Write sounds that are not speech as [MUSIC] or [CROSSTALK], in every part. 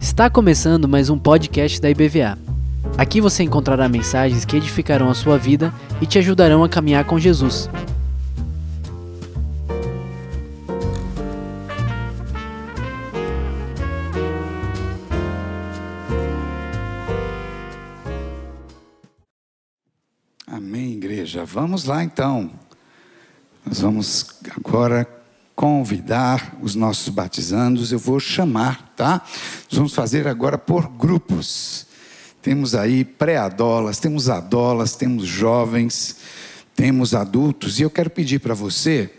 Está começando mais um podcast da IBVA. Aqui você encontrará mensagens que edificarão a sua vida e te ajudarão a caminhar com Jesus. Amém, igreja. Vamos lá então. Nós vamos agora convidar os nossos batizandos. Eu vou chamar, tá? Nós vamos fazer agora por grupos. Temos aí pré-adolas, temos adolas, temos jovens, temos adultos. E eu quero pedir para você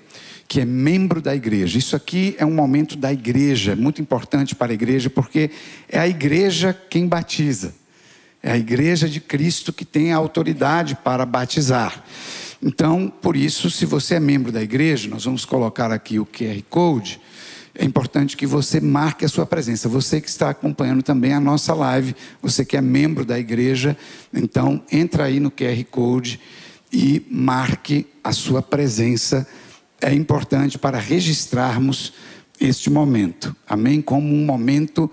que é membro da igreja. Isso aqui é um momento da igreja, é muito importante para a igreja, porque é a igreja quem batiza. É a igreja de Cristo que tem a autoridade para batizar. Então, por isso, se você é membro da igreja, nós vamos colocar aqui o QR Code. É importante que você marque a sua presença. Você que está acompanhando também a nossa live, você que é membro da igreja, então entra aí no QR Code e marque a sua presença. É importante para registrarmos este momento. Amém? Como um momento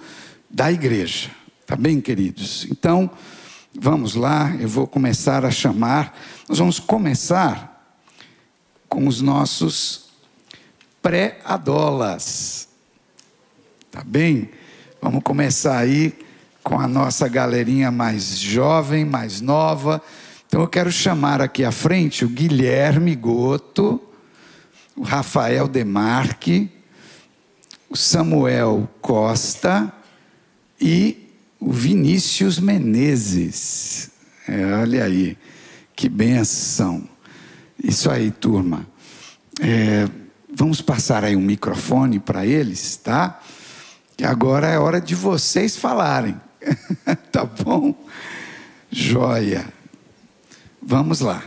da igreja. Tá bem, queridos? Então, vamos lá, eu vou começar a chamar. Nós vamos começar com os nossos pré-adolas. Tá bem? Vamos começar aí com a nossa galerinha mais jovem, mais nova. Então eu quero chamar aqui à frente o Guilherme Goto, o Rafael Demarque, o Samuel Costa e o Vinícius Menezes. É, olha aí, que benção. Isso aí, turma. É, vamos passar aí um microfone para eles, tá? Que agora é hora de vocês falarem. [LAUGHS] tá bom? Joia. Vamos lá.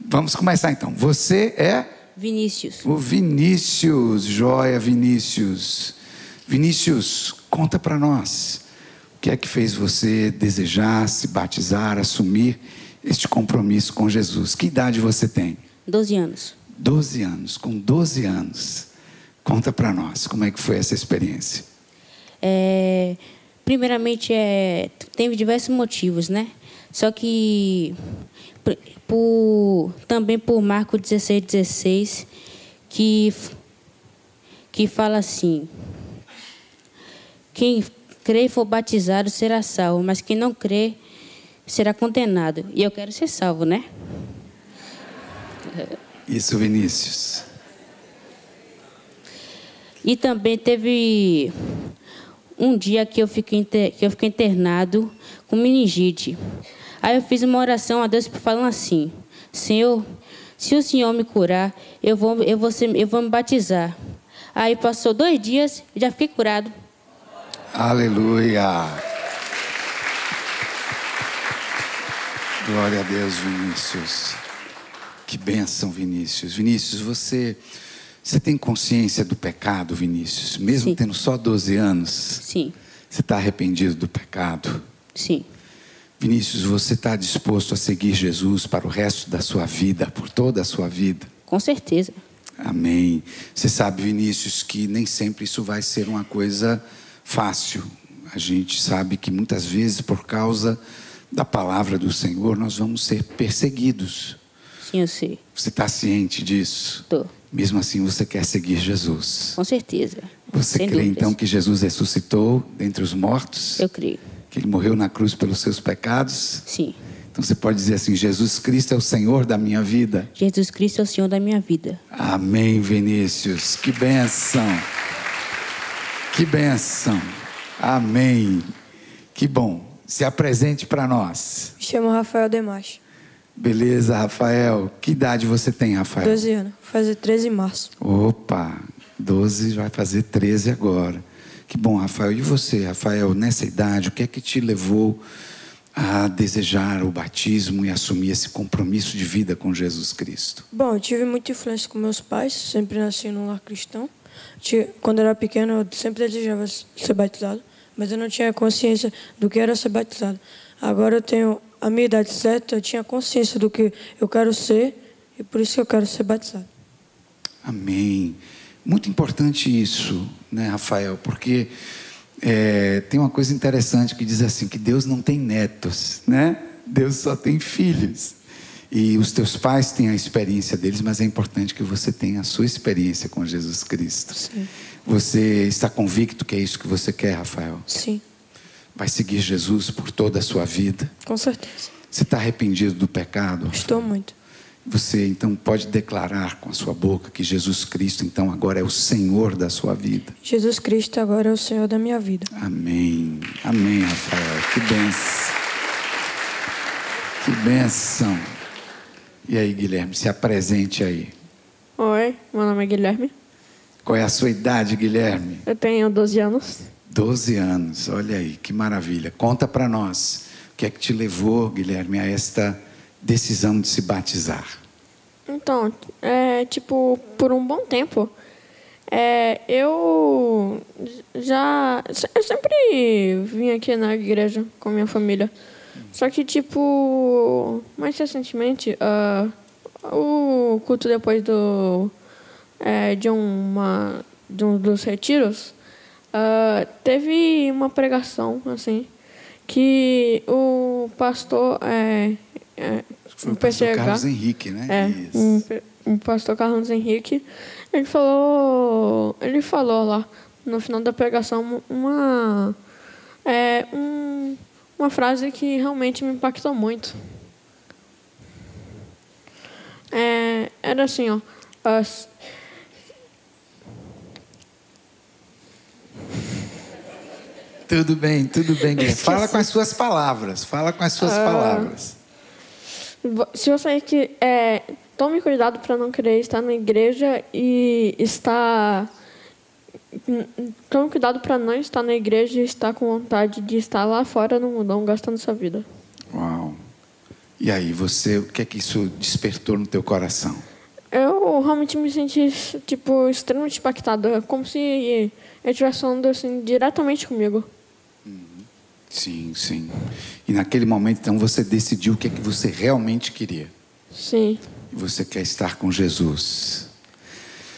Vamos começar então. Você é? Vinícius. O Vinícius. Joia, Vinícius. Vinícius, conta para nós. O que é que fez você desejar se batizar, assumir este compromisso com Jesus? Que idade você tem? 12 anos. 12 anos. Com 12 anos, conta para nós como é que foi essa experiência. É, primeiramente, é, teve diversos motivos, né? Só que por, também por Marco 16, 16, que, que fala assim: quem crê e for batizado será salvo, mas quem não crê será condenado. E eu quero ser salvo, né? Isso, Vinícius. E também teve um dia que eu fiquei, que eu fiquei internado com meningite. Aí eu fiz uma oração a Deus falando assim: Senhor, se o Senhor me curar, eu vou, eu vou, ser, eu vou me batizar. Aí passou dois dias e já fiquei curado. Aleluia. Glória a Deus, Vinícius. Que bênção, Vinícius. Vinícius, você, você tem consciência do pecado, Vinícius? Mesmo Sim. tendo só 12 anos? Sim, Você está arrependido do pecado? sim, Vinícius, você está disposto a seguir Jesus para o resto da sua vida, por toda a sua vida? com certeza. Amém. Você sabe, Vinícius, que nem sempre isso vai ser uma coisa fácil. A gente sabe que muitas vezes, por causa da palavra do Senhor, nós vamos ser perseguidos. Sim, eu sei. Você está ciente disso? Tô. Mesmo assim, você quer seguir Jesus. Com certeza. Você Sem crê dúvidas. então que Jesus ressuscitou dentre os mortos? Eu creio. Que ele morreu na cruz pelos seus pecados? Sim. Então você pode dizer assim: Jesus Cristo é o Senhor da minha vida. Jesus Cristo é o Senhor da minha vida. Amém, Vinícius. Que benção. Que benção. Amém. Que bom. Se apresente para nós. Me chamo Rafael Demache, Beleza, Rafael. Que idade você tem, Rafael? 12 anos, vou fazer 13 em março. Opa, 12 vai fazer 13 agora. Que bom, Rafael. E você, Rafael, nessa idade, o que é que te levou a desejar o batismo e assumir esse compromisso de vida com Jesus Cristo? Bom, eu tive muita influência com meus pais, sempre nasci num lar cristão. Quando eu era pequeno, eu sempre desejava ser batizado, mas eu não tinha consciência do que era ser batizado. Agora eu tenho a minha idade certa, eu tinha consciência do que eu quero ser e por isso que eu quero ser batizado. Amém. Muito importante isso, né, Rafael? Porque é, tem uma coisa interessante que diz assim que Deus não tem netos, né? Deus só tem filhos. E os teus pais têm a experiência deles, mas é importante que você tenha a sua experiência com Jesus Cristo. Sim. Você está convicto que é isso que você quer, Rafael? Sim, Vai seguir Jesus por toda a sua vida? com certeza. Você está arrependido do pecado? Estou muito. Você então pode declarar com a sua boca que Jesus Cristo então agora é o Senhor da sua vida. Jesus Cristo agora é o Senhor da minha vida. Amém. Amém, Rafael. Que benção. Que benção. E aí, Guilherme, se apresente aí. Oi, meu nome é Guilherme. Qual é a sua idade, Guilherme? Eu tenho 12 anos. 12 anos. Olha aí, que maravilha. Conta para nós o que é que te levou, Guilherme, a esta decisão de se batizar. Então, é tipo, por um bom tempo, é, eu já. Eu sempre vim aqui na igreja com minha família. Só que, tipo, mais recentemente, ah, o culto depois do. é, de uma. de um dos retiros, ah, teve uma pregação, assim, que o pastor. É, é, Foi o pastor PCH, Carlos Henrique, né? é, Isso. um, um pastor Carlos Henrique, ele falou, ele falou lá no final da pregação uma é, um- uma frase que realmente me impactou muito. É, era assim, ó, as- Tudo bem, tudo bem. Fala com as suas palavras. Fala com as suas Ah. palavras. Se você que é, tome cuidado para não querer estar na igreja e estar tome cuidado para não estar na igreja e estar com vontade de estar lá fora no mundão gastando sua vida. Uau. E aí, você, o que é que isso despertou no teu coração? Eu realmente me senti tipo extremamente impactado, é como se ele estivesse falando assim diretamente comigo. Sim, sim. E naquele momento, então, você decidiu o que é que você realmente queria. Sim, E você quer estar com Jesus.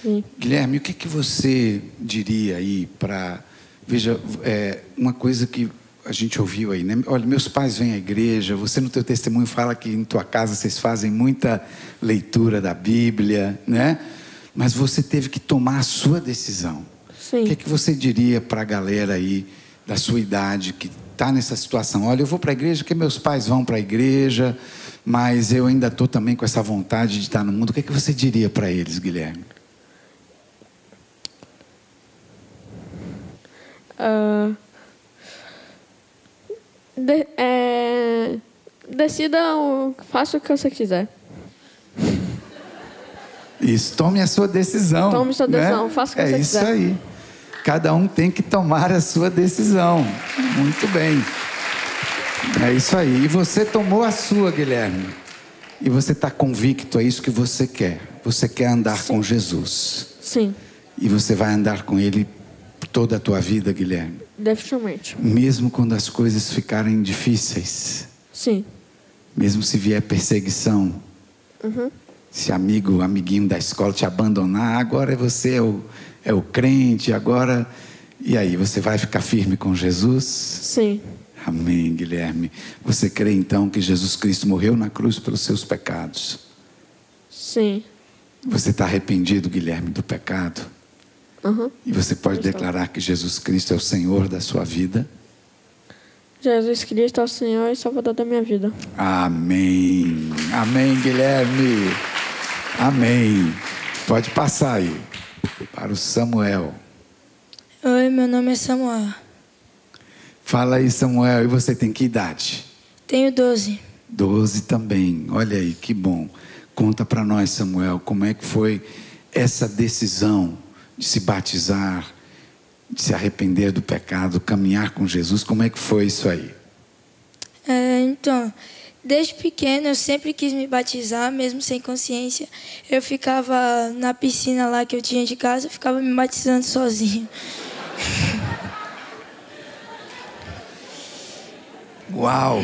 Sim. Guilherme, o que que você diria aí para. Veja, é, uma coisa que a gente ouviu aí, né? Olha, meus pais vêm à igreja, você no teu testemunho fala que em tua casa vocês fazem muita leitura da Bíblia, né? Mas você teve que tomar a sua decisão. Sim. O que é que você diria para a galera aí da sua idade que está nessa situação? Olha, eu vou para a igreja porque meus pais vão para a igreja, mas eu ainda estou também com essa vontade de estar no mundo. O que é que você diria para eles, Guilherme? Ah, de- é, decida, o, faça o que você quiser. Isso, tome a sua decisão. Tome sua né? decisão, faça o que É você isso quiser. aí. Cada um tem que tomar a sua decisão. Muito bem. É isso aí. E você tomou a sua, Guilherme. E você está convicto, é isso que você quer. Você quer andar com Jesus. Sim, E você vai andar com Ele toda a tua vida, Guilherme. definitivamente. Mesmo quando as coisas ficarem difíceis. Sim, Mesmo se vier perseguição. Se amigo, amiguinho da escola te abandonar, agora você é o, é o crente, agora. E aí, você vai ficar firme com Jesus? sim, Amém, Guilherme. Você crê então que Jesus Cristo morreu na cruz pelos seus pecados? sim. Você está arrependido, Guilherme, do pecado? Aham. E você pode Estou. declarar que Jesus Cristo é o Senhor da sua vida? Jesus Cristo é o Senhor e Salvador da minha vida. Amém. Amém, Guilherme. Amém. Pode passar aí para o Samuel. Oi, meu nome é Samuel. Fala aí, Samuel. E você tem que idade? Tenho 12. Doze também. Olha aí, que bom. Conta para nós, Samuel, como é que foi essa decisão de se batizar, de se arrepender do pecado, caminhar com Jesus. Como é que foi isso aí? É, então, desde pequeno eu sempre quis me batizar, mesmo sem consciência. Eu ficava na piscina lá que eu tinha de casa, eu ficava me batizando sozinho. [LAUGHS] Uau!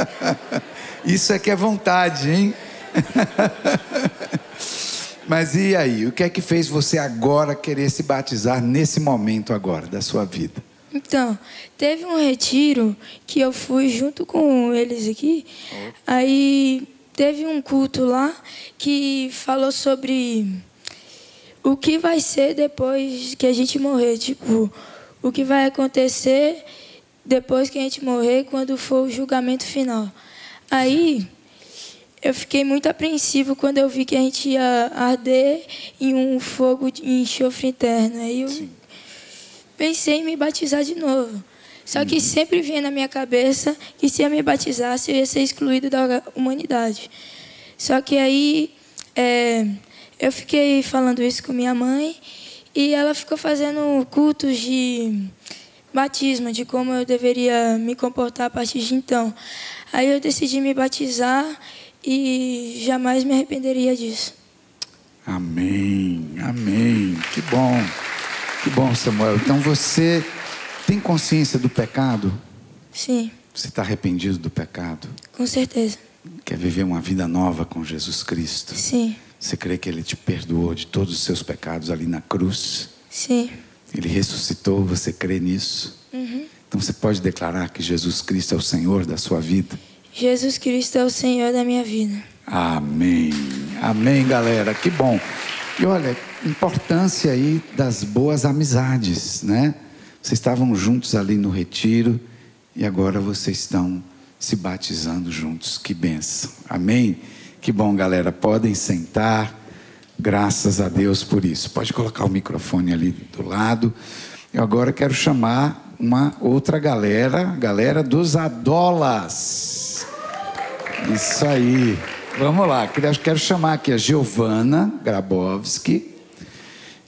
[LAUGHS] Isso é que é vontade, hein? [LAUGHS] Mas e aí? O que é que fez você agora querer se batizar nesse momento agora da sua vida? Então, teve um retiro que eu fui junto com eles aqui. Aí teve um culto lá que falou sobre o que vai ser depois que a gente morrer, tipo, o que vai acontecer depois que a gente morrer, quando for o julgamento final. Aí eu fiquei muito apreensivo quando eu vi que a gente ia arder em um fogo de enxofre interno. Aí eu Sim. pensei em me batizar de novo. Só que uhum. sempre vinha na minha cabeça que se eu me batizasse, eu ia ser excluído da humanidade. Só que aí é, eu fiquei falando isso com minha mãe e ela ficou fazendo cultos de batismo, de como eu deveria me comportar a partir de então. Aí eu decidi me batizar e jamais me arrependeria disso. Amém, amém. Que bom, que bom, Samuel. Então você tem consciência do pecado? Sim. Você está arrependido do pecado? Com certeza. Quer viver uma vida nova com Jesus Cristo? Sim. Você crê que Ele te perdoou de todos os seus pecados ali na cruz? Sim. Ele ressuscitou, você crê nisso? Uhum. Então você pode declarar que Jesus Cristo é o Senhor da sua vida? Jesus Cristo é o Senhor da minha vida. Amém. Amém, galera. Que bom. E olha, importância aí das boas amizades, né? Vocês estavam juntos ali no retiro e agora vocês estão se batizando juntos. Que benção. Amém. Que bom, galera. Podem sentar. Graças a Deus por isso. Pode colocar o microfone ali do lado. Eu agora quero chamar uma outra galera, galera dos Adolas. Isso aí. Vamos lá. Quero chamar aqui a Giovana Grabowski.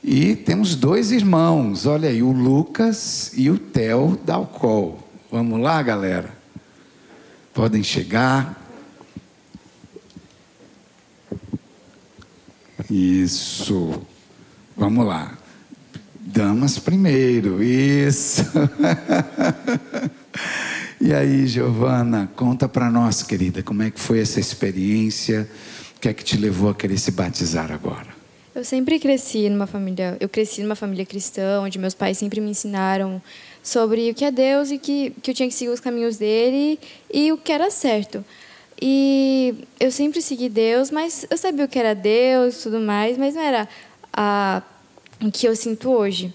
E temos dois irmãos, olha aí, o Lucas e o Theo Dalcol. Vamos lá, galera? Podem chegar. Isso. Vamos lá. Damas primeiro. Isso. [LAUGHS] e aí, Giovana, conta para nós, querida, como é que foi essa experiência? O que é que te levou a querer se batizar agora? Eu sempre cresci numa família, eu cresci numa família cristã, onde meus pais sempre me ensinaram sobre o que é Deus e que, que eu tinha que seguir os caminhos dele e o que era certo. E eu sempre segui Deus, mas eu sabia o que era Deus e tudo mais, mas não era a, o que eu sinto hoje.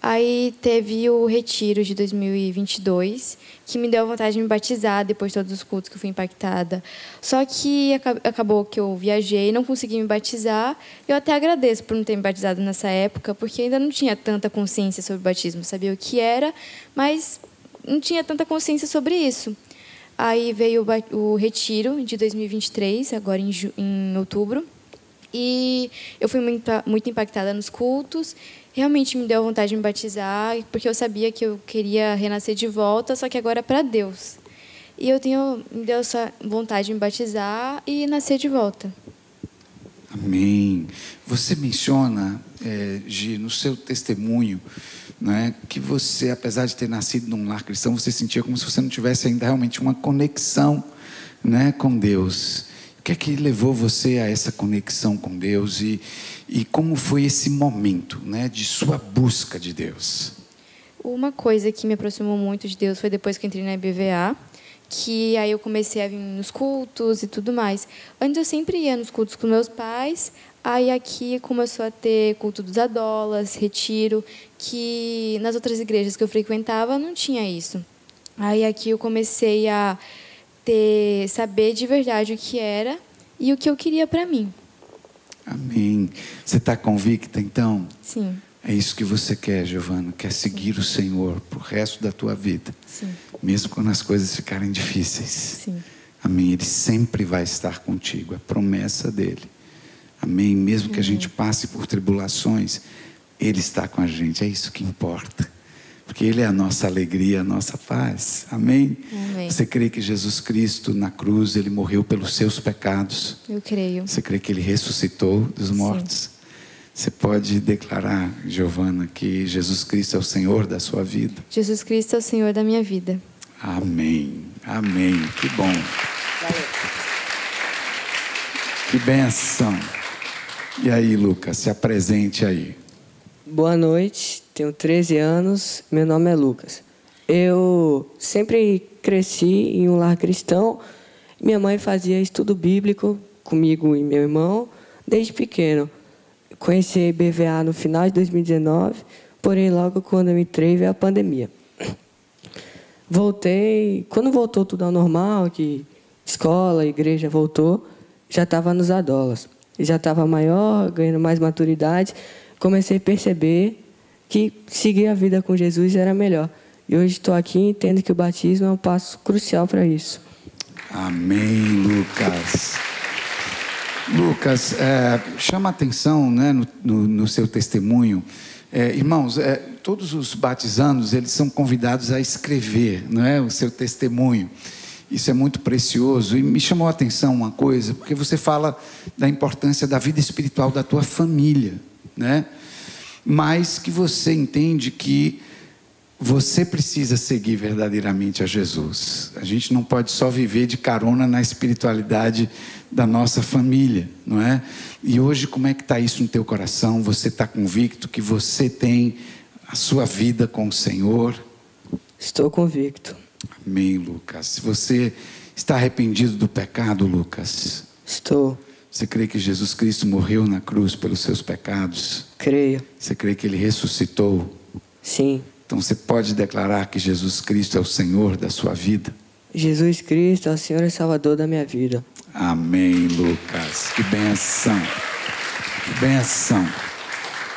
Aí teve o retiro de 2022, que me deu vontade de me batizar depois de todos os cultos que eu fui impactada. Só que acabou que eu viajei, não consegui me batizar. Eu até agradeço por não ter me batizado nessa época, porque ainda não tinha tanta consciência sobre o batismo. Sabia o que era, mas não tinha tanta consciência sobre isso. Aí veio o retiro de 2023, agora em, em outubro. E eu fui muito impactada nos cultos. Realmente me deu vontade de me batizar, porque eu sabia que eu queria renascer de volta, só que agora para Deus. E eu tenho me deu essa vontade de me batizar e nascer de volta. Amém. Você menciona, é, Gi, no seu testemunho, né, que você, apesar de ter nascido num lar cristão, você sentia como se você não tivesse ainda realmente uma conexão né, com Deus. O que é que levou você a essa conexão com Deus e, e como foi esse momento né, de sua busca de Deus? Uma coisa que me aproximou muito de Deus foi depois que entrei na IBVA, que aí eu comecei a vir nos cultos e tudo mais. Antes eu sempre ia nos cultos com meus pais, Aí aqui começou a ter culto dos adolas, retiro, que nas outras igrejas que eu frequentava não tinha isso. Aí aqui eu comecei a ter saber de verdade o que era e o que eu queria para mim. Amém. Você está convicta então? Sim. É isso que você quer, Giovana, quer seguir Sim. o Senhor para o resto da tua vida. Sim. Mesmo quando as coisas ficarem difíceis. Sim. Amém. Ele sempre vai estar contigo, é promessa dele. Amém. Mesmo que a gente passe por tribulações, Ele está com a gente. É isso que importa. Porque Ele é a nossa alegria, a nossa paz. Amém? Amém? Você crê que Jesus Cristo na cruz, Ele morreu pelos seus pecados? Eu creio. Você crê que Ele ressuscitou dos mortos? Sim. Você pode declarar, Giovana, que Jesus Cristo é o Senhor da sua vida? Jesus Cristo é o Senhor da minha vida. Amém. Amém. Que bom. Que benção. E aí, Lucas, se apresente aí. Boa noite, tenho 13 anos, meu nome é Lucas. Eu sempre cresci em um lar cristão. Minha mãe fazia estudo bíblico comigo e meu irmão desde pequeno. Conheci a no final de 2019, porém logo quando eu entrei veio a pandemia. Voltei, quando voltou tudo ao normal, que escola, igreja voltou, já estava nos adolas. Já estava maior, ganhando mais maturidade. Comecei a perceber que seguir a vida com Jesus era melhor. E hoje estou aqui e entendo que o batismo é um passo crucial para isso. Amém, Lucas. Lucas, é, chama atenção né, no, no, no seu testemunho. É, irmãos, é, todos os batizandos eles são convidados a escrever não é, o seu testemunho. Isso é muito precioso. E me chamou a atenção uma coisa, porque você fala da importância da vida espiritual da tua família, né? Mas que você entende que você precisa seguir verdadeiramente a Jesus. A gente não pode só viver de carona na espiritualidade da nossa família, não é? E hoje, como é que está isso no teu coração? Você está convicto que você tem a sua vida com o Senhor? Estou convicto. Amém, Lucas. Você está arrependido do pecado, Lucas. Estou. Você crê que Jesus Cristo morreu na cruz pelos seus pecados? Creio. Você crê que ele ressuscitou? Sim. Então você pode declarar que Jesus Cristo é o Senhor da sua vida? Jesus Cristo é o Senhor e Salvador da minha vida. Amém, Lucas. Que benção. Que benção.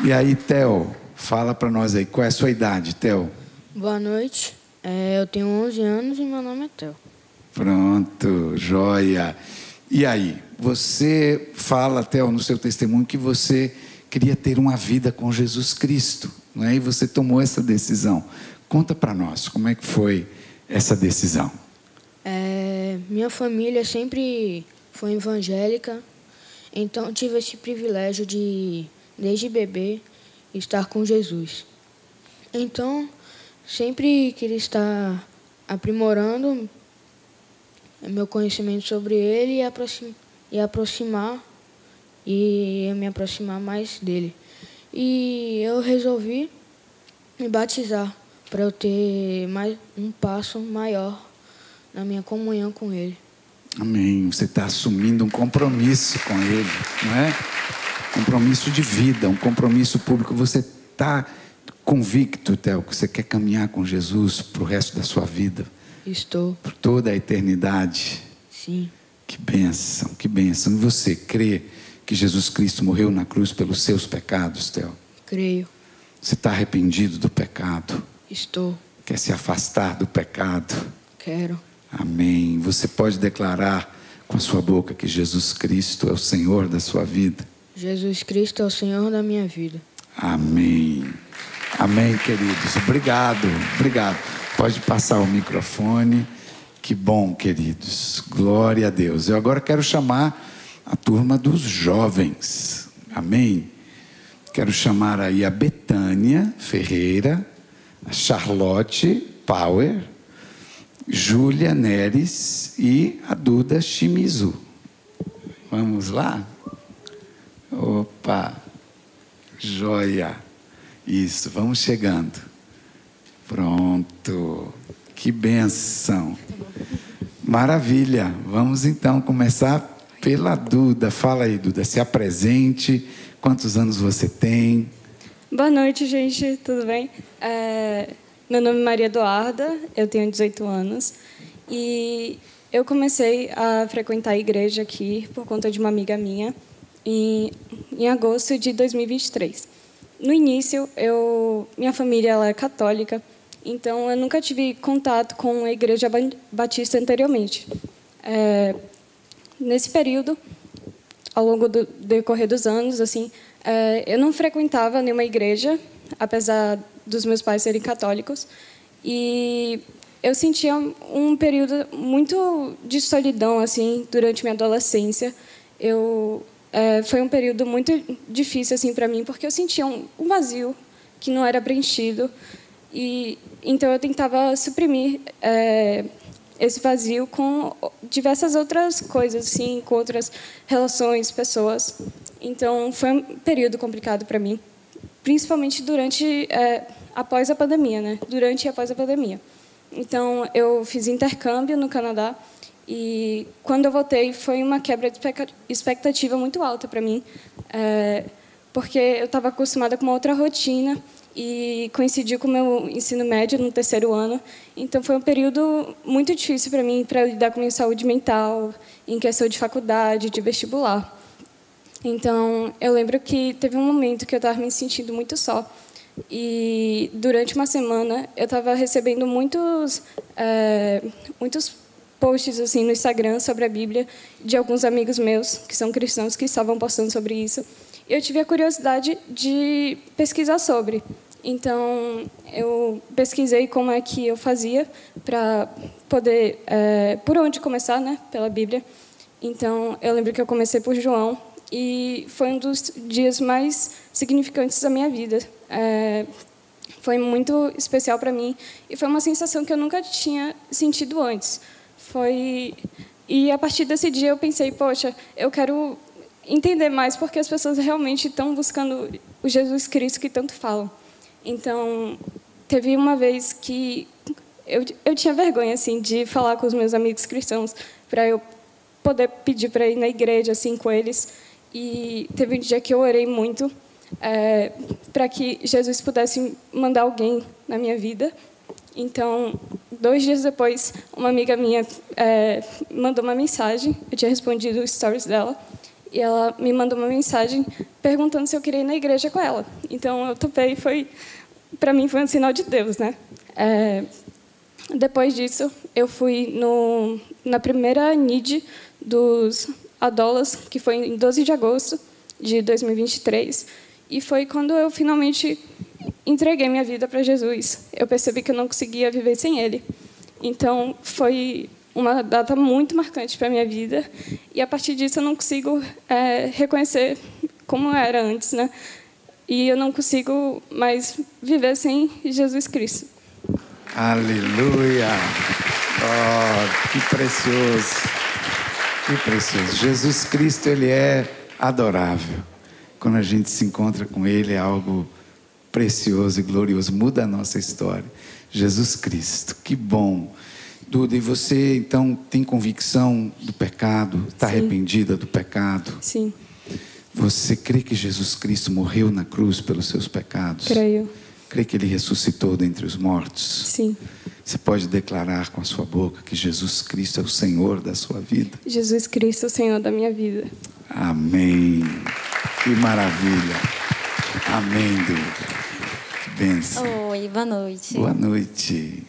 E aí, Theo, fala para nós aí, qual é a sua idade, Theo? Boa noite. É, eu tenho 11 anos e meu nome é Theo. Pronto, joia. E aí, você fala, Theo, no seu testemunho que você queria ter uma vida com Jesus Cristo. Não é? E você tomou essa decisão. Conta para nós, como é que foi essa decisão? É, minha família sempre foi evangélica, então tive esse privilégio de, desde bebê, estar com Jesus. Então, sempre queria estar aprimorando meu conhecimento sobre ele e, e aproximar e me aproximar mais dele. E eu resolvi me batizar para eu ter mais um passo maior na minha comunhão com Ele. Amém. Você está assumindo um compromisso com Ele, não é? Compromisso de vida, um compromisso público. Você está convicto, Theo, que você quer caminhar com Jesus para o resto da sua vida? Estou. Por toda a eternidade? Sim. Que bênção, que bênção. E você crê que Jesus Cristo morreu na cruz pelos seus pecados, Theo? Creio. Você está arrependido do pecado? Estou. Quer se afastar do pecado? Quero. Amém. Você pode declarar com a sua boca que Jesus Cristo é o Senhor da sua vida? Jesus Cristo é o Senhor da minha vida. Amém. Amém, queridos. Obrigado, obrigado. Pode passar o microfone. Que bom, queridos. Glória a Deus. Eu agora quero chamar a turma dos jovens. Amém? Quero chamar aí a Betânia Ferreira, a Charlotte Power, Júlia Neres e a Duda Shimizu. Vamos lá? Opa! Joia! Isso, vamos chegando. Pronto. Que benção. Maravilha. Vamos então começar pela Duda. Fala aí, Duda, se apresente. Quantos anos você tem? Boa noite, gente. Tudo bem? É, meu nome é Maria Eduarda, eu tenho 18 anos e eu comecei a frequentar a igreja aqui por conta de uma amiga minha em, em agosto de 2023. No início, eu, minha família ela é católica, então eu nunca tive contato com a igreja batista anteriormente. É, nesse período, ao longo do decorrer dos anos, assim, é, eu não frequentava nenhuma igreja, apesar dos meus pais serem católicos, e eu sentia um período muito de solidão assim durante minha adolescência. Eu é, foi um período muito difícil assim para mim porque eu sentia um, um vazio que não era preenchido e então eu tentava suprimir é, esse vazio com diversas outras coisas, assim, com outras relações, pessoas. Então, foi um período complicado para mim, principalmente durante, é, após a pandemia, né? Durante e após a pandemia. Então, eu fiz intercâmbio no Canadá e quando eu voltei foi uma quebra de expectativa muito alta para mim, é, porque eu estava acostumada com uma outra rotina e coincidiu com o meu ensino médio no terceiro ano. Então foi um período muito difícil para mim para lidar com minha saúde mental, em questão de faculdade, de vestibular. Então eu lembro que teve um momento que eu estava me sentindo muito só. E durante uma semana eu estava recebendo muitos é, muitos posts assim no Instagram sobre a Bíblia de alguns amigos meus que são cristãos que estavam postando sobre isso eu tive a curiosidade de pesquisar sobre. Então, eu pesquisei como é que eu fazia para poder, é, por onde começar, né, pela Bíblia. Então, eu lembro que eu comecei por João e foi um dos dias mais significantes da minha vida. É, foi muito especial para mim e foi uma sensação que eu nunca tinha sentido antes. Foi e a partir desse dia eu pensei, poxa, eu quero entender mais porque as pessoas realmente estão buscando o Jesus Cristo que tanto falam. Então, teve uma vez que eu, eu tinha vergonha assim de falar com os meus amigos cristãos para eu poder pedir para ir na igreja assim com eles. E teve um dia que eu orei muito é, para que Jesus pudesse mandar alguém na minha vida. Então, dois dias depois, uma amiga minha é, mandou uma mensagem. Eu tinha respondido os stories dela e ela me mandou uma mensagem perguntando se eu queria ir na igreja com ela. Então eu topei, foi para mim foi um sinal de Deus, né? É, depois disso, eu fui no, na primeira NID dos Adolas, que foi em 12 de agosto de 2023, e foi quando eu finalmente entreguei minha vida para Jesus. Eu percebi que eu não conseguia viver sem Ele. Então, foi uma data muito marcante para a minha vida. E a partir disso eu não consigo é, reconhecer como era antes, né? E eu não consigo mais viver sem Jesus Cristo. Aleluia! Oh, que precioso! Que precioso! Jesus Cristo, ele é adorável. Quando a gente se encontra com ele, é algo precioso e glorioso, muda a nossa história. Jesus Cristo, que bom Duda, e você então tem convicção do pecado? Está arrependida do pecado? Sim. Você crê que Jesus Cristo morreu na cruz pelos seus pecados? Creio. Crê que ele ressuscitou dentre os mortos? Sim. Você pode declarar com a sua boca que Jesus Cristo é o Senhor da sua vida? Jesus Cristo é o Senhor da minha vida. Amém. Que maravilha. Amém, Duda. Que bênção. Oi, boa noite. Boa noite.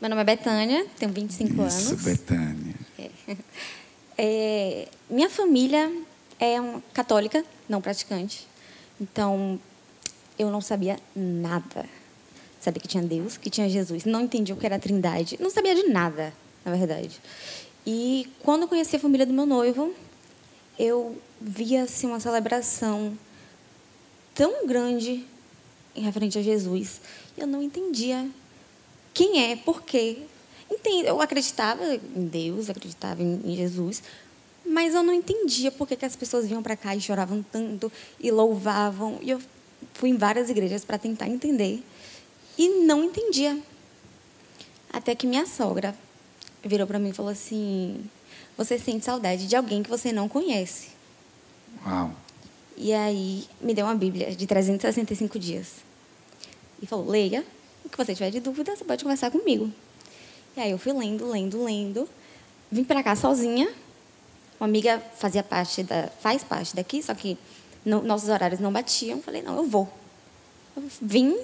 Meu nome é Betânia, tenho 25 Isso, anos. Isso, Betânia. É. É, minha família é uma católica, não praticante. Então, eu não sabia nada. Sabia que tinha Deus, que tinha Jesus. Não entendia o que era a trindade. Não sabia de nada, na verdade. E quando eu conheci a família do meu noivo, eu via assim, uma celebração tão grande em referente a Jesus. Eu não entendia quem é, por quê. Eu acreditava em Deus, acreditava em Jesus, mas eu não entendia por que, as pessoas vinham para cá e choravam tanto e louvavam. E eu fui em várias igrejas para tentar entender e não entendia. Até que minha sogra virou para mim e falou assim: Você sente saudade de alguém que você não conhece. Uau. E aí me deu uma Bíblia de 365 dias. E falou: Leia o que você tiver de dúvida, você pode conversar comigo. E aí eu fui lendo, lendo, lendo. Vim para cá sozinha. Uma amiga fazia parte da, faz parte daqui, só que no, nossos horários não batiam. Falei, não, eu vou. Eu vim,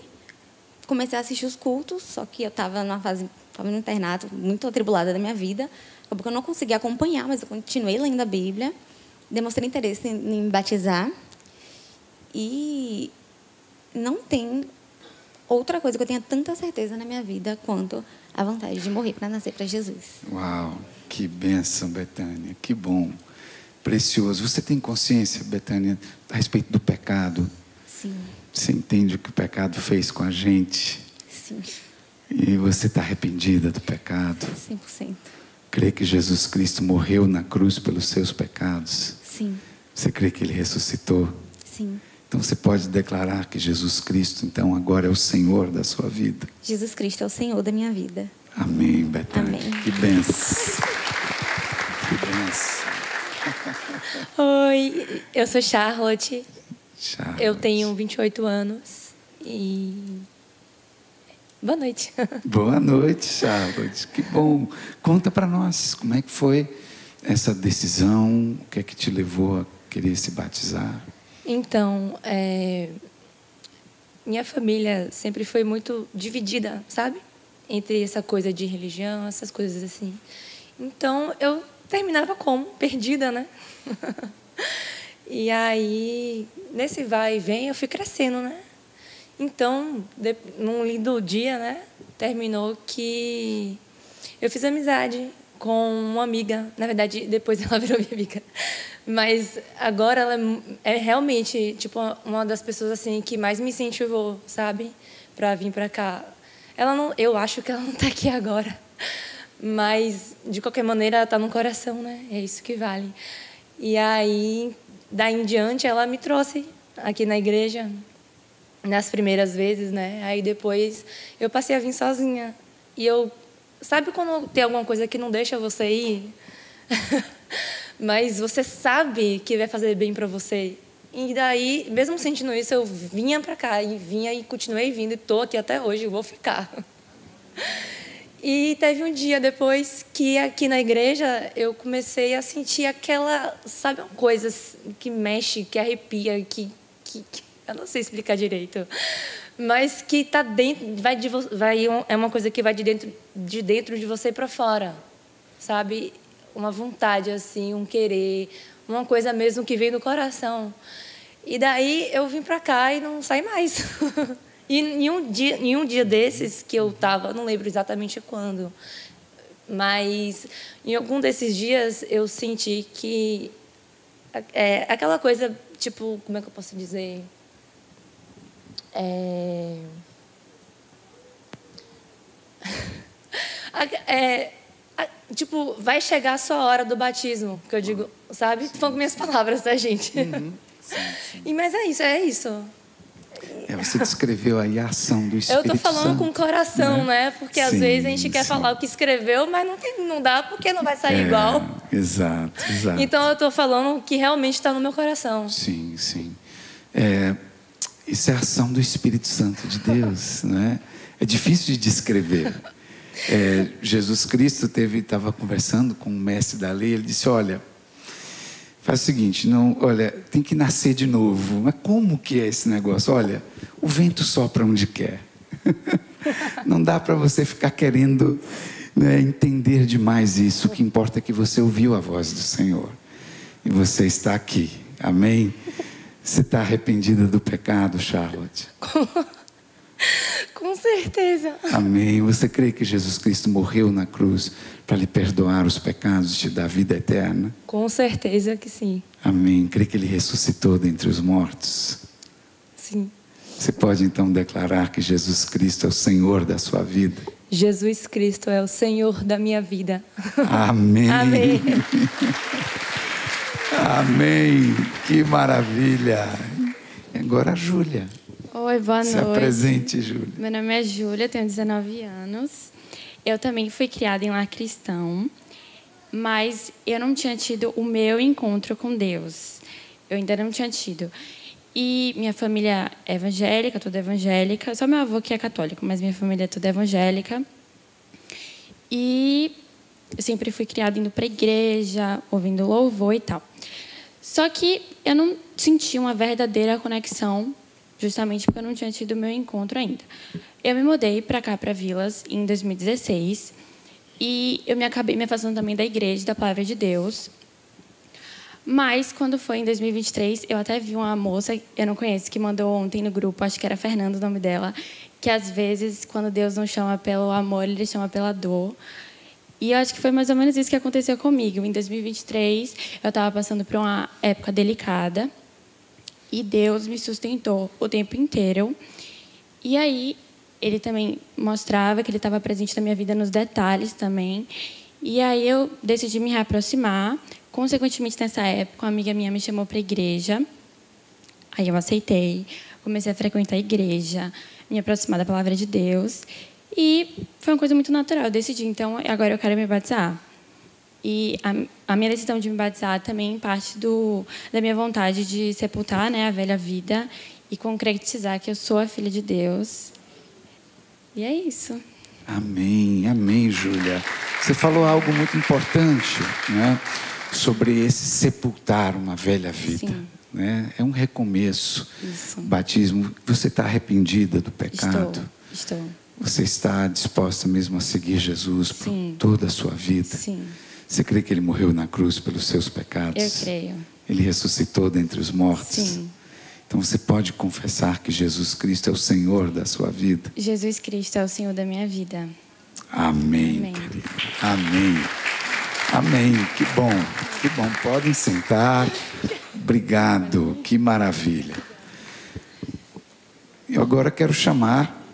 comecei a assistir os cultos, só que eu estava numa fase, estava no internato, muito atribulada da minha vida. Acabou que eu não consegui acompanhar, mas eu continuei lendo a Bíblia. Demonstrei interesse em, em me batizar. E não tem outra coisa que eu tenha tanta certeza na minha vida quanto a vontade de morrer para nascer para Jesus. Uau, que bênção, Betânia, que bom, precioso. Você tem consciência, Betânia, a respeito do pecado? Sim. Você entende o que o pecado fez com a gente? Sim. E você está arrependida do pecado? 100%. Crê que Jesus Cristo morreu na cruz pelos seus pecados? Sim, Você crê que ele ressuscitou? sim. Então você pode declarar que Jesus Cristo, então, agora é o Senhor da sua vida. Jesus Cristo é o Senhor da minha vida. Amém, Betânia. Amém. Que benção. Que benção. Oi, eu sou Charlotte. Charlotte. Eu tenho 28 anos e. Boa noite. [LAUGHS] Boa noite, Charlotte. Que bom. Conta para nós como é que foi essa decisão, o que é que te levou a querer se batizar? Então, é, minha família sempre foi muito dividida, sabe? Entre essa coisa de religião, essas coisas assim. Então, eu terminava como? Perdida, né? [LAUGHS] e aí, nesse vai e vem, eu fui crescendo, né? Então, de, num lindo dia, né? Terminou que eu fiz amizade com uma amiga. Na verdade, depois [LAUGHS] ela virou minha amiga. Mas agora ela é é realmente tipo uma das pessoas assim que mais me incentivou, sabe, para vir para cá. Ela não, eu acho que ela não está aqui agora, mas de qualquer maneira ela está no coração, né? É isso que vale. E aí, daí em diante, ela me trouxe aqui na igreja nas primeiras vezes, né? Aí depois eu passei a vir sozinha. E eu sabe quando tem alguma coisa que não deixa você ir? [LAUGHS] Mas você sabe que vai fazer bem para você. E daí, mesmo sentindo isso, eu vinha para cá e vinha e continuei vindo e tô aqui até hoje, vou ficar. E teve um dia depois que aqui na igreja eu comecei a sentir aquela, sabe, uma coisa que mexe, que arrepia, que, que, que eu não sei explicar direito, mas que tá dentro, vai de, vai é uma coisa que vai de dentro de dentro de você para fora, sabe? Uma vontade assim, um querer, uma coisa mesmo que vem do coração. E daí eu vim para cá e não saí mais. [LAUGHS] E em dia, em um dia desses que eu estava, não lembro exatamente quando, mas em algum desses dias eu senti que é, aquela coisa, tipo, como é que eu posso dizer? É, [LAUGHS] é, tipo, vai chegar a sua hora do batismo, que eu digo, sabe? Tô falando com minhas [LAUGHS] palavras, tá, gente? E, mas é isso, é isso. É, você descreveu aí a ação do Eu Espírito tô falando Santo, com o coração, né? Porque às Sim, vezes a gente quer sim. falar o que escreveu, mas não, tem, não dá porque não vai sair É, igual. Exato, exato. Então eu tô falando o que realmente está no meu coração. Sim, sim. É, isso é a ação do Espírito Santo de Deus, [LAUGHS] né? É difícil de descrever. É, Jesus Cristo teve estava conversando com o mestre da lei. Ele disse: Olha, faz o seguinte, não, olha, tem que nascer de novo. Mas como que é esse negócio? Olha, o vento sopra onde quer. [LAUGHS] Não dá para você ficar querendo né, entender demais isso. O que importa é que você ouviu a voz do Senhor e você está aqui. Amém? Você está arrependida do pecado, Charlotte? [LAUGHS] Com certeza. Amém. Você crê que Jesus Cristo morreu na cruz para lhe perdoar os pecados e te dar vida eterna? Com certeza que sim. Amém. Crê que ele ressuscitou dentre os mortos? Sim. Você pode então declarar que Jesus Cristo é o Senhor da sua vida? Jesus Cristo é o Senhor da minha vida. Amém. Amém. Amém. Que maravilha. E agora a Júlia. Oi, boa Se noite. apresente, Júlia. Meu nome é Júlia, tenho 19 anos. Eu também fui criada em lar cristão, mas eu não tinha tido o meu encontro com Deus. Eu ainda não tinha tido. E minha família é evangélica, toda evangélica. Só meu avô que é católico, mas minha família é toda evangélica. E eu sempre fui criada indo para a igreja, ouvindo louvor e tal. Só que eu não senti uma verdadeira conexão, justamente porque eu não tinha tido meu encontro ainda. Eu me mudei para cá, para Vilas, em 2016, e eu me acabei me afastando também da igreja, da palavra de Deus. Mas, quando foi em 2023, eu até vi uma moça, eu não conheço, que mandou ontem no grupo, acho que era Fernanda o nome dela, que às vezes, quando Deus não chama pelo amor, ele chama pela dor. E eu acho que foi mais ou menos isso que aconteceu comigo. Em 2023, eu estava passando por uma época delicada e Deus me sustentou o tempo inteiro. E aí, ele também mostrava que ele estava presente na minha vida nos detalhes também. E aí eu decidi me reaproximar. Consequentemente, nessa época, uma amiga minha me chamou para a igreja. Aí eu aceitei, comecei a frequentar a igreja, me aproximar da palavra de Deus. E foi uma coisa muito natural. Eu decidi, então, agora eu quero me batizar. E a, a minha decisão de me batizar também parte do, da minha vontade de sepultar né, a velha vida e concretizar que eu sou a filha de Deus. E é isso. Amém, amém, Júlia. Você falou algo muito importante, né? Sobre esse sepultar uma velha vida. Sim. Né? É um recomeço. Isso. Batismo. Você está arrependida do pecado? Estou. Estou. Você está disposta mesmo a seguir Jesus por Sim. toda a sua vida? Sim. Você crê que ele morreu na cruz pelos seus pecados? Eu creio. Ele ressuscitou dentre os mortos? Sim. Então você pode confessar que Jesus Cristo é o Senhor da sua vida? Jesus Cristo é o Senhor da minha vida. Amém, Amém. querido. Amém. Amém. Que bom. Que bom. Podem sentar. Obrigado. Que maravilha. Eu agora quero chamar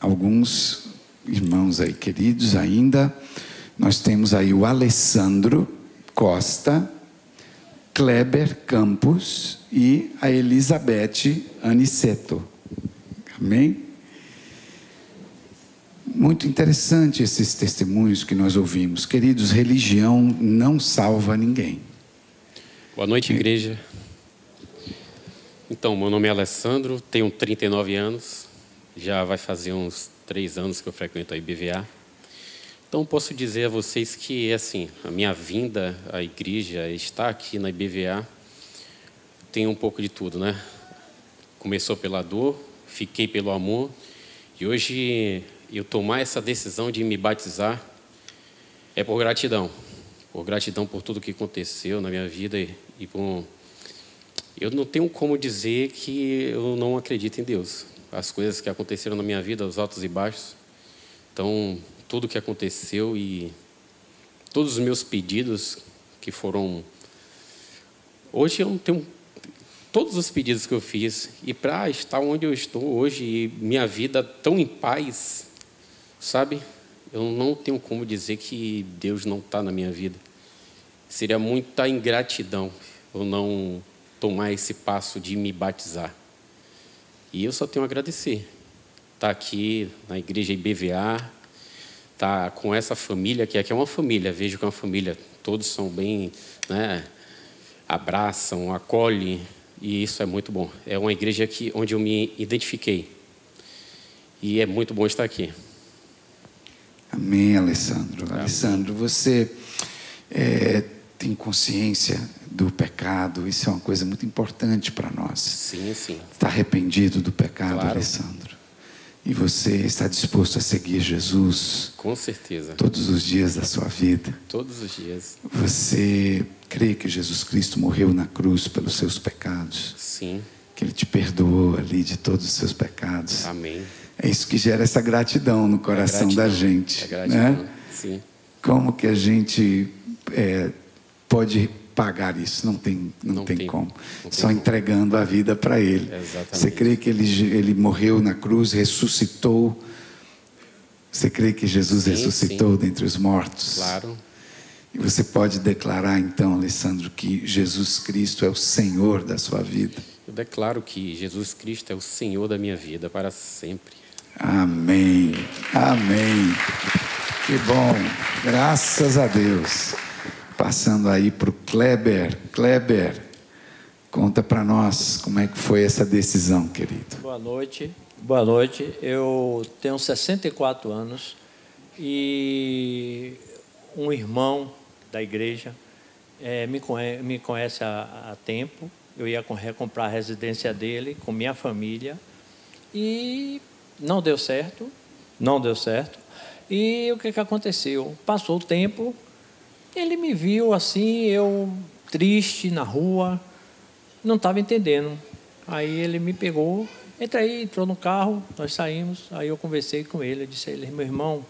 alguns irmãos aí queridos ainda. Nós temos aí o Alessandro Costa, Kleber Campos e a Elizabeth Aniceto. Amém? Muito interessante esses testemunhos que nós ouvimos. Queridos, religião não salva ninguém. Boa noite, igreja. Então, meu nome é Alessandro, tenho 39 anos, já vai fazer uns três anos que eu frequento a IBVA. Então, posso dizer a vocês que, assim, a minha vinda à igreja, estar aqui na IBVA, tem um pouco de tudo, né? Começou pela dor, fiquei pelo amor, e hoje eu tomar essa decisão de me batizar é por gratidão. Por gratidão por tudo que aconteceu na minha vida e, e por. Eu não tenho como dizer que eu não acredito em Deus as coisas que aconteceram na minha vida, os altos e baixos. Então, tudo que aconteceu e todos os meus pedidos que foram. Hoje eu não tenho. Todos os pedidos que eu fiz, e para estar onde eu estou hoje, e minha vida tão em paz, sabe? Eu não tenho como dizer que Deus não está na minha vida. Seria muita ingratidão eu não tomar esse passo de me batizar. E eu só tenho a agradecer. Estar tá aqui na igreja IBVA, estar tá com essa família, que aqui é uma família, vejo que é uma família, todos são bem, né, abraçam, acolhem, e isso é muito bom. É uma igreja que, onde eu me identifiquei. E é muito bom estar aqui. Amém, Alessandro. Amém. Alessandro, você é, tem consciência do pecado, isso é uma coisa muito importante para nós. Sim, sim. Está arrependido do pecado, claro. Alessandro. E você está disposto a seguir Jesus? Com certeza. Todos os dias da sua vida? Todos os dias. Você crê que Jesus Cristo morreu na cruz pelos seus pecados? Sim. Que Ele te perdoou ali de todos os seus pecados? Amém. É isso que gera essa gratidão no coração é gratidão. da gente. É gratidão. Né? Sim. Como que a gente é, pode pagar isso, não tem, não, não tem, tem, como. Não Só tem entregando como. a vida para Ele. Exatamente. Você crê que ele, ele morreu na cruz, ressuscitou? Você crê que Jesus sim, ressuscitou sim. dentre os mortos? Claro. E você pode declarar então, Alessandro, que Jesus Cristo é o Senhor da sua vida? Eu declaro que Jesus Cristo é o Senhor da minha vida para sempre. Amém. Amém. Que bom. Graças a Deus. Passando aí para o Kleber. Kleber, conta para nós como é que foi essa decisão, querido. Boa noite. Boa noite. Eu tenho 64 anos e um irmão da igreja é, me, conhece, me conhece há, há tempo. Eu ia recomprar a residência dele com minha família e não deu certo, não deu certo. E o que, que aconteceu? Passou o tempo, ele me viu assim, eu triste na rua, não estava entendendo. Aí ele me pegou, entra aí, entrou no carro, nós saímos. Aí eu conversei com ele, eu disse a ele, meu irmão,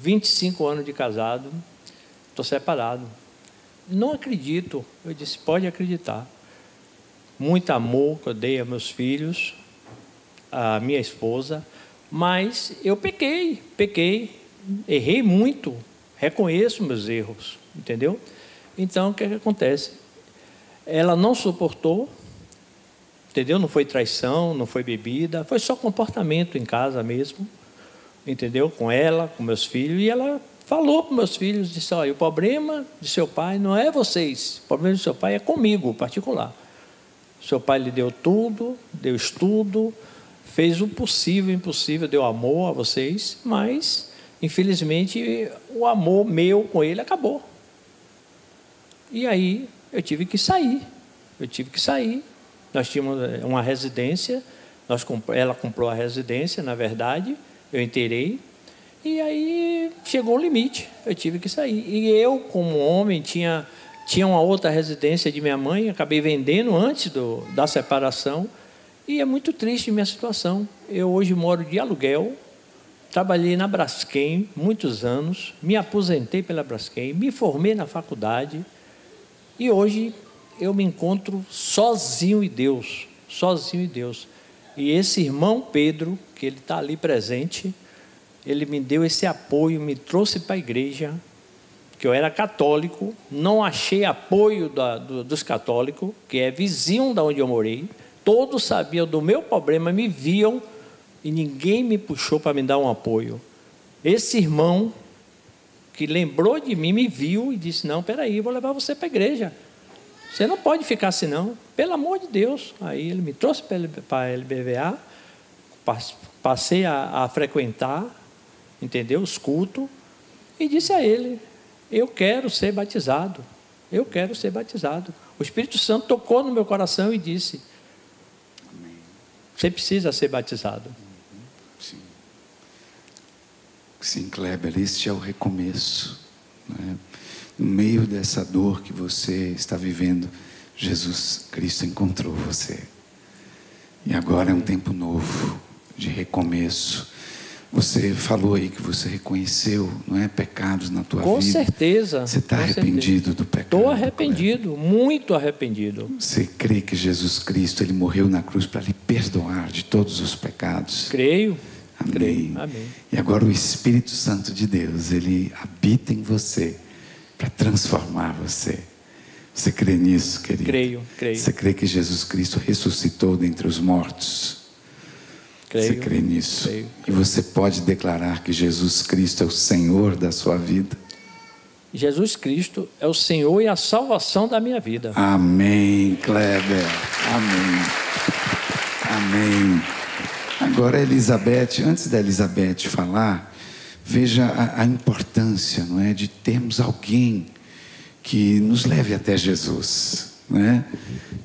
25 anos de casado, estou separado. Não acredito. Eu disse, pode acreditar. Muito amor que eu dei a meus filhos, a minha esposa, Mas eu pequei, pequei, errei muito, reconheço meus erros, entendeu? Então, o que, é que acontece? Ela não suportou, entendeu? Não foi traição, não foi bebida, foi só comportamento em casa mesmo, entendeu? Com ela, com meus filhos, e ela falou para meus filhos, disse, olha, o problema de seu pai não é vocês, o problema de seu pai é comigo, particular. Seu pai lhe deu tudo, deu estudo, fez o possível e impossível, deu amor a vocês, mas, infelizmente, o amor meu com ele acabou. E aí eu tive que sair, eu tive que sair. Nós tínhamos eh, uma residência, nós, ela comprou a residência, na verdade, eu inteirei, e aí chegou o limite, eu tive que sair. E eu, como homem, tinha, tinha uma outra residência de minha mãe, acabei vendendo antes do, da separação. E é muito triste minha situação. Eu hoje moro de aluguel, trabalhei na Braskem muitos anos, me aposentei pela Braskem, me formei na faculdade e hoje eu me encontro sozinho em Deus, sozinho em Deus. E esse irmão Pedro, que ele está ali presente, ele me deu esse apoio, me trouxe para a igreja, que eu era católico, não achei apoio da, do, dos católicos, que é vizinho da onde eu morei, todos sabiam do meu problema, me viam e ninguém me puxou para me dar um apoio. Esse irmão que lembrou de mim me viu e disse: Não, peraí, vou levar você para a igreja. Você não pode ficar assim, não. Pelo amor de Deus. Aí ele me trouxe para a LBVA, passei a, a frequentar, entendeu? Os cultos, e disse a ele: Eu quero ser batizado. Eu quero ser batizado. O Espírito Santo tocou no meu coração e disse: Você precisa ser batizado. Sim. Sim, Kleber, este é o recomeço. Né? No meio dessa dor que você está vivendo, Jesus Cristo encontrou você. E agora é um tempo novo de recomeço você falou aí que você reconheceu, não é, pecados na tua com vida. Com certeza. Você está arrependido certeza. do pecado? Estou arrependido, muito arrependido. Você crê que Jesus Cristo ele morreu na cruz para lhe perdoar de todos os pecados? Creio. Amém. Creio. Amém. E agora o Espírito Santo de Deus ele habita em você para transformar você. Você crê nisso, querido? Creio, creio. Você crê que Jesus Cristo ressuscitou dentre os mortos? Creio, você crê nisso? Creio. E você pode declarar que Jesus Cristo é o Senhor da sua vida? Jesus Cristo é o Senhor e a salvação da minha vida. Amém, Kleber. Amém. Amém. Agora, Elizabeth, antes da Elizabeth falar, veja a, a importância, não é, de termos alguém que nos leve até Jesus. Né?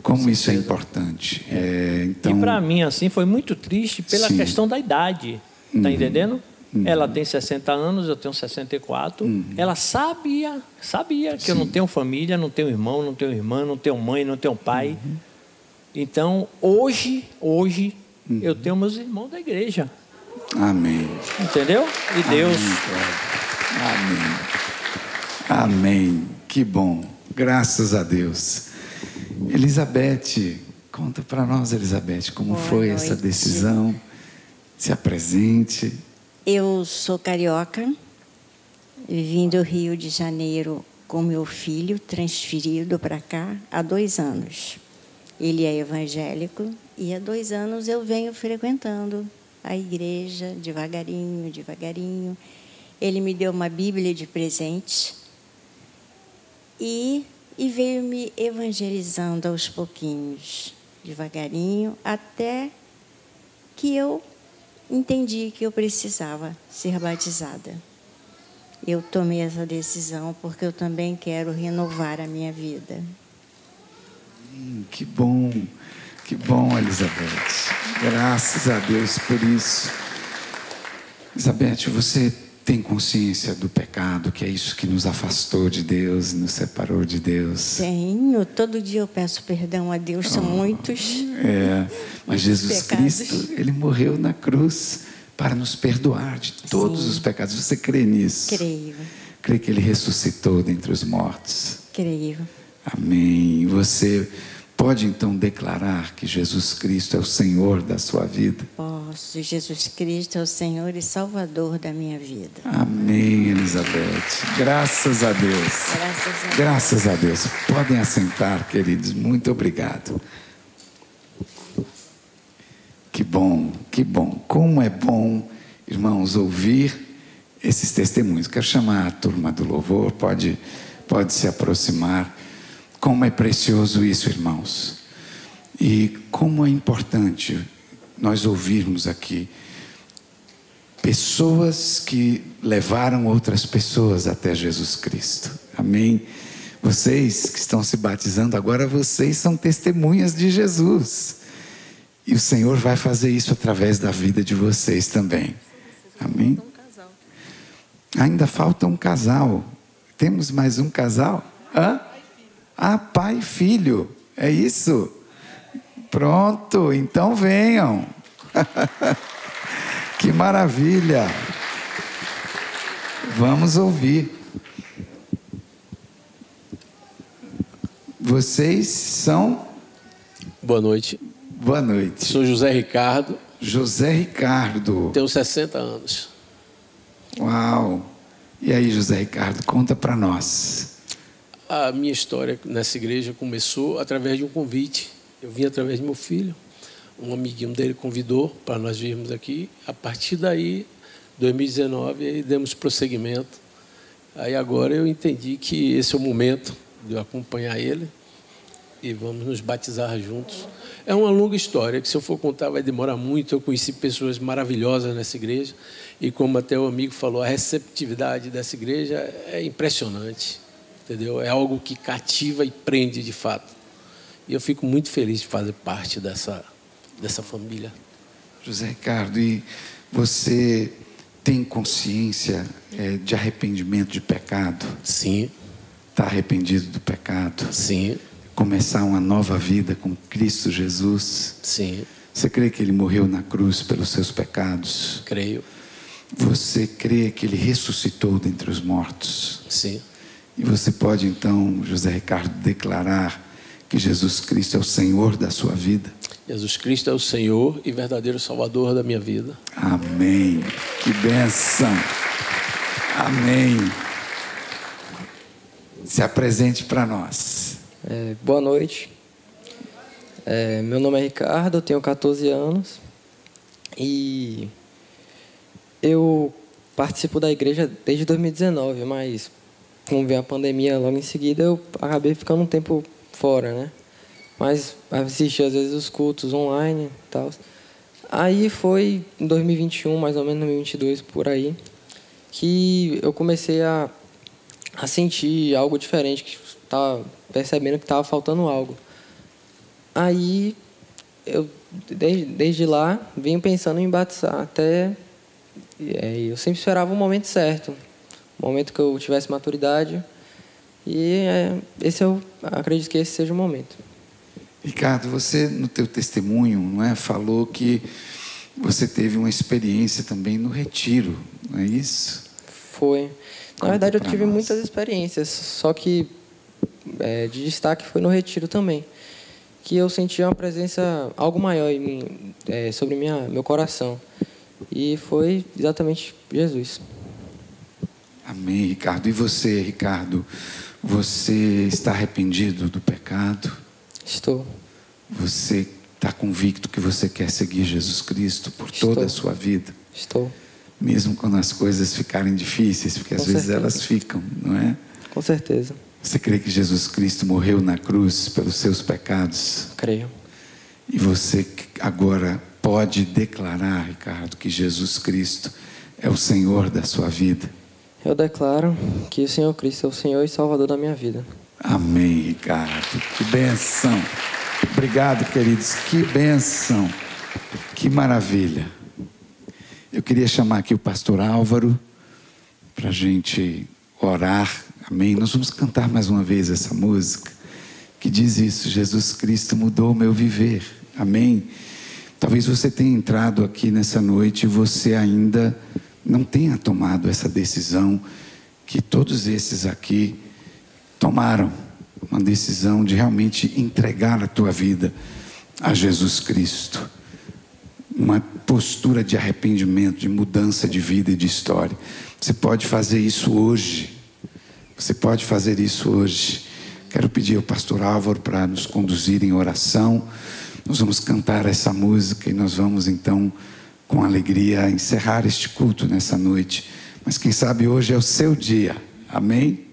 Como isso é importante. É, então... E para mim, assim, foi muito triste pela Sim. questão da idade. Está uhum. entendendo? Uhum. Ela tem 60 anos, eu tenho 64. Uhum. Ela sabia, sabia que Sim. eu não tenho família, não tenho irmão, não tenho irmã, não tenho mãe, não tenho pai. Uhum. Então, hoje, hoje, uhum. eu tenho meus irmãos da igreja. Amém. Entendeu? E Deus. Amém. Amém. Que bom. Graças a Deus. Elizabeth, conta para nós, Elizabeth, como Boa foi noite. essa decisão? Se apresente. Eu sou carioca, vim do Rio de Janeiro com meu filho, transferido para cá há dois anos. Ele é evangélico e há dois anos eu venho frequentando a igreja devagarinho, devagarinho. Ele me deu uma Bíblia de presente e e veio me evangelizando aos pouquinhos, devagarinho, até que eu entendi que eu precisava ser batizada. Eu tomei essa decisão porque eu também quero renovar a minha vida. Hum, que bom, que bom, Elizabeth. Graças a Deus por isso. Elizabeth, você tem consciência do pecado, que é isso que nos afastou de Deus, nos separou de Deus? Tenho. Todo dia eu peço perdão a Deus, são oh, muitos. É, mas Jesus pecados. Cristo, ele morreu na cruz para nos perdoar de todos Sim. os pecados. Você crê nisso? Creio. Crê que ele ressuscitou dentre os mortos? Creio. Amém. Você pode então declarar que Jesus Cristo é o Senhor da sua vida? Posso. Jesus Cristo é o Senhor e Salvador da minha vida. Amém, Elizabeth. Graças a Deus. Graças a Deus. Graças a Deus. Podem assentar, queridos. Muito obrigado. Que bom, que bom. Como é bom, irmãos, ouvir esses testemunhos. Quero chamar a turma do louvor, pode, pode se aproximar. Como é precioso isso, irmãos. E como é importante nós ouvirmos aqui pessoas que levaram outras pessoas até Jesus Cristo. Amém? Vocês que estão se batizando agora, vocês são testemunhas de Jesus. E o Senhor vai fazer isso através da vida de vocês também. Amém? Ainda falta um casal. Temos mais um casal? Hã? Ah, pai e filho. É isso? Pronto, então venham. [LAUGHS] que maravilha. Vamos ouvir. Vocês são. Boa noite. Boa noite. Sou José Ricardo. José Ricardo. Tenho 60 anos. Uau! E aí, José Ricardo, conta para nós. A minha história nessa igreja começou através de um convite. Eu vim através do meu filho. Um amiguinho dele convidou para nós virmos aqui. A partir daí, 2019, aí demos prosseguimento. Aí agora eu entendi que esse é o momento de eu acompanhar ele e vamos nos batizar juntos. É uma longa história que, se eu for contar, vai demorar muito. Eu conheci pessoas maravilhosas nessa igreja e, como até o amigo falou, a receptividade dessa igreja é impressionante, entendeu? É algo que cativa e prende de fato. E eu fico muito feliz de fazer parte dessa, dessa família. José Ricardo, e você tem consciência é, de arrependimento de pecado? Sim. Está arrependido do pecado? Sim começar uma nova vida com Cristo Jesus? Sim. Você crê que ele morreu na cruz pelos seus pecados? Creio. Você crê que ele ressuscitou dentre os mortos? Sim. E você pode então, José Ricardo, declarar que Jesus Cristo é o Senhor da sua vida? Jesus Cristo é o Senhor e verdadeiro Salvador da minha vida. Amém. Que bênção. Amém. Se apresente para nós. É, boa noite. É, meu nome é Ricardo, eu tenho 14 anos e eu participo da igreja desde 2019, mas como veio a pandemia logo em seguida, eu acabei ficando um tempo fora, né? Mas assisti às vezes os cultos online e tal. Aí foi em 2021, mais ou menos 2022 por aí, que eu comecei a, a sentir algo diferente, que estava percebendo que estava faltando algo. Aí eu desde, desde lá venho pensando em batizar até é, eu sempre esperava o momento certo, momento que eu tivesse maturidade e é, esse eu acredito que esse seja o momento. Ricardo, você no teu testemunho, não é, falou que você teve uma experiência também no retiro, não é isso? Foi. Na Conta verdade, eu tive nós. muitas experiências, só que é, de destaque foi no retiro também, que eu senti uma presença algo maior em mim, é, sobre minha, meu coração. E foi exatamente Jesus. Amém, Ricardo. E você, Ricardo, você está arrependido do pecado? Estou. Você está convicto que você quer seguir Jesus Cristo por Estou. toda a sua vida? Estou. Mesmo quando as coisas ficarem difíceis, porque Com às certeza. vezes elas ficam, não é? Com certeza. Você crê que Jesus Cristo morreu na cruz pelos seus pecados? Creio. E você agora pode declarar, Ricardo, que Jesus Cristo é o Senhor da sua vida? Eu declaro que o Senhor Cristo é o Senhor e Salvador da minha vida. Amém, Ricardo. Que benção. Obrigado, queridos. Que benção. Que maravilha. Eu queria chamar aqui o pastor Álvaro para a gente orar Amém. Nós vamos cantar mais uma vez essa música que diz isso: Jesus Cristo mudou o meu viver. Amém. Talvez você tenha entrado aqui nessa noite e você ainda não tenha tomado essa decisão que todos esses aqui tomaram. uma decisão de realmente entregar a tua vida a Jesus Cristo. Uma postura de arrependimento, de mudança de vida e de história. Você pode fazer isso hoje. Você pode fazer isso hoje. Quero pedir ao pastor Álvaro para nos conduzir em oração. Nós vamos cantar essa música e nós vamos então, com alegria, encerrar este culto nessa noite. Mas quem sabe hoje é o seu dia. Amém?